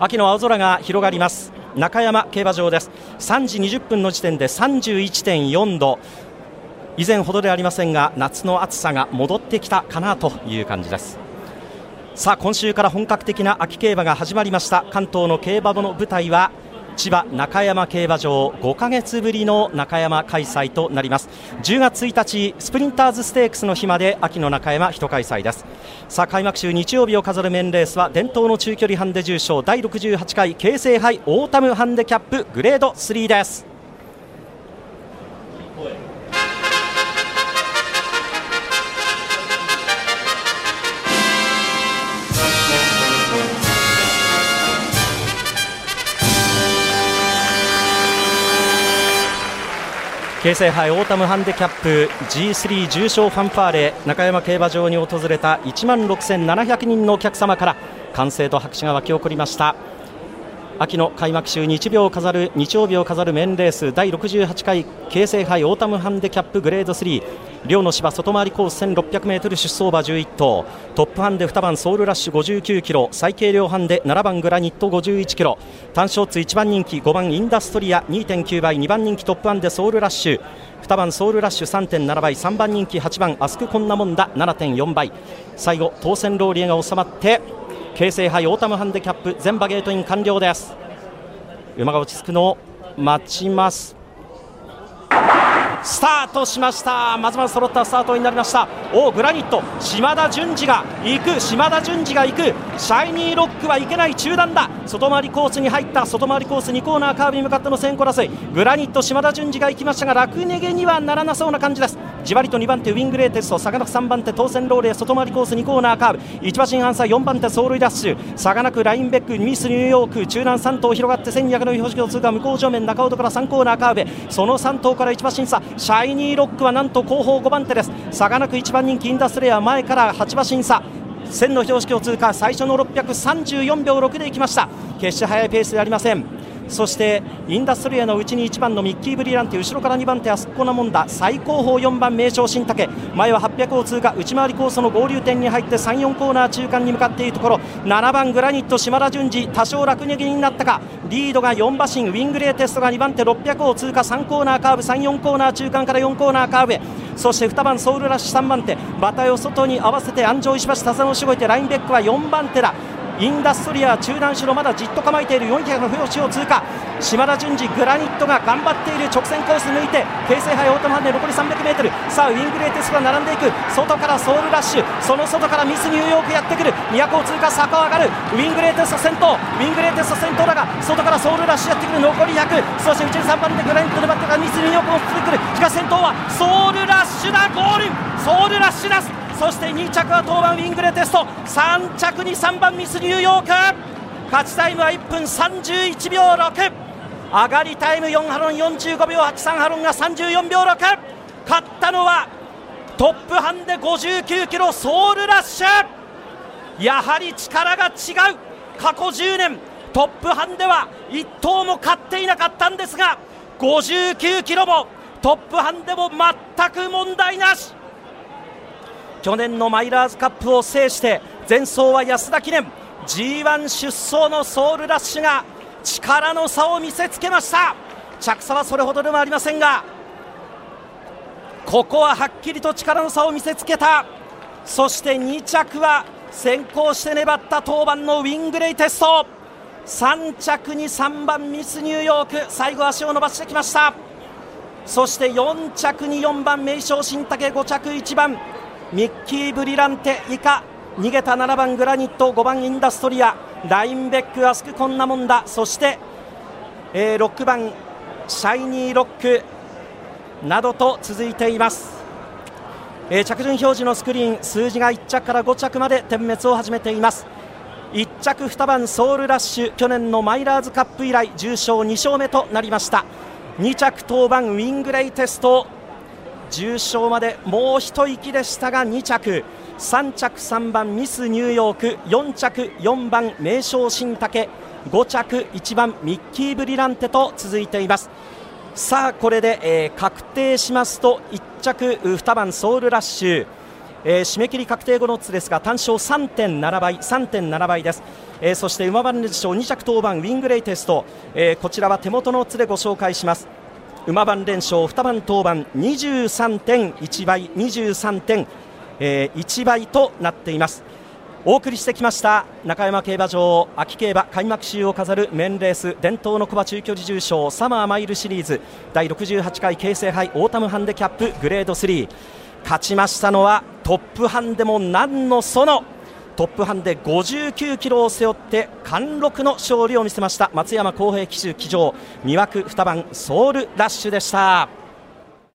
秋の青空が広がります。中山競馬場です。3時20分の時点で31.4度。以前ほどではありませんが夏の暑さが戻ってきたかなという感じです。さあ今週から本格的な秋競馬が始まりました。関東の競馬の舞台は千葉中山競馬場5ヶ月ぶりの中山開催となります。10月1日スプリンターズステークスの日まで秋の中山一開催です。さあ開幕週日曜日を飾るメインレースは伝統の中距離ハンデ重賞第68回京成杯オータムハンデキャップグレード3です。京成杯オータムハンデキャップ G3 重賞ファンファーレ中山競馬場に訪れた1万6700人のお客様から歓声と拍手が沸き起こりました。秋の開幕週日曜飾る日曜日を飾るメンレース第68回京成杯オータムハンデキャップグレード3両の芝外回りコース 1600m 出走馬11頭。トップハンデ2番ソウルラッシュ59キロ。最軽量ハンデ7番グラニット51キロ。単勝ツ1番人気5番インダストリア2.9倍2番人気トップハンデソウルラッシュ。2番ソウルラッシュ3.7倍3番人気8番アスクコンナモンダ7.4倍。最後トーセンローリエが収まって京成杯オータムハンデキャップ全馬ゲートイン完了です。馬が落ち着くのを待ちます。スタートしました。まずまず揃ったスタートになりました。おグラニット。嶋田純次が行く。嶋田純次が行く。シャイニーロックはいけない中団だ。外回りコースに入った。外回りコース2コーナーカーブに向かっての先行争いグラニット嶋田純次が行きましたが楽逃げにはならなそうな感じです。じわりと2番手ウィングレーテストサガナク3番手当選ローレ外回りコース2コーナーカーブ。1馬身半差4番手走塁ダッシュ。サガナクラインベックミスニューヨーク。中南3頭広がって1200の標識を通過。向こう正面中尾から3コーナーカーブ。その3頭から1馬身差シャイニーロックはなんと後方5番手です。差がなく1番人気インダストレア前から8馬身差線の標識を通過。最初の634秒6でいきました。決して速いペースではありません。そしてインダストリアのうちに1番のミッキー・ブリランテ後ろから2番手アスコナモンダ最高峰4番名称新竹。前は800を通過内回りコースの合流点に入って3、4コーナー中間に向かっているところ。7番グラニット島田淳二多少楽逃げになったか。リードが4馬身ウィングレーテストが2番手600を通過。3コーナーカーブ3、4コーナー中間から4コーナーカーブへ。そして2番ソウルラッシュ3番手馬体を外に合わせて安城石橋田佐野しごいてラインベックは4番手だ。インダストリア中段後ろまだじっと構えている400の表紙を通過。島田淳二グラニットが頑張っている直線コース抜いて京成杯オートマンで残り 300m さあウィングレーテスが並んでいく。外からソウルラッシュ。その外からミスニューヨークやってくる。都を通過坂を上がる。ウィングレーテスト先頭。ウィングレーテスト先頭だが外からソウルラッシュやってくる。残り100そして内に3番でグラニットで待ってからミスニューヨークも続くる。しかし先頭はソウルラッシュだ。ゴール。ソウルラッシュです。そして2着は当番ウィングレテスト。3着に3番ミスニューヨーク。勝ちタイムは1分31秒6上がりタイム4ハロン45秒83ハロンが34秒6勝ったのはトップハンデ59キロソウルラッシュ。やはり力が違う。過去10年トップハンデは1頭も勝っていなかったんですが59キロもトップハンデも全く問題なし。去年のマイラーズカップを制して前走は安田記念。G1 出走のソウルラッシュが力の差を見せつけました。着差はそれほどでもありませんがここははっきりと力の差を見せつけた。そして2着は先行して粘った当番のウィングレイテスト。3着に3番ミスニューヨーク。最後足を伸ばしてきました。そして4着に4番名称新竹5着1番ミッキー・ブリランテ以下。逃げた7番グラニット5番インダストリア。ラインベックアスクコンナモンダそして、えー、6番シャイニーロック。などと続いています、えー、着順表示のスクリーン。数字が1着から5着まで点滅を始めています。1着2番ソウルラッシュ。去年のマイラーズカップ以来重賞2勝目となりました。2着当番ウィングレイテスト。重賞までもう一息でしたが2着。3着3番ミスニューヨーク。4着4番名称新竹。5着1番ミッキーブリランテと続いています。さあこれで、えー、確定しますと1着2番ソウルラッシュ。えー、締め切り確定後のオッズですが単勝3.7倍3.7倍です、えー、そして馬番連勝2着当番ウィングレイテスト、えー、こちらは手元のオッズでご紹介します。馬番連勝2番当番23.1倍23.1倍となっています。お送りしてきました中山競馬場秋競馬開幕週を飾るメンレース伝統の小馬中距離重賞サマーマイルシリーズ第68回京成杯オータムハンデキャップグレード3勝ちましたのはトップハンデも何のそのトップハンデ59キロを背負って貫禄の勝利を見せました松山公平騎手騎乗魅惑2番ソウルラッシュでした。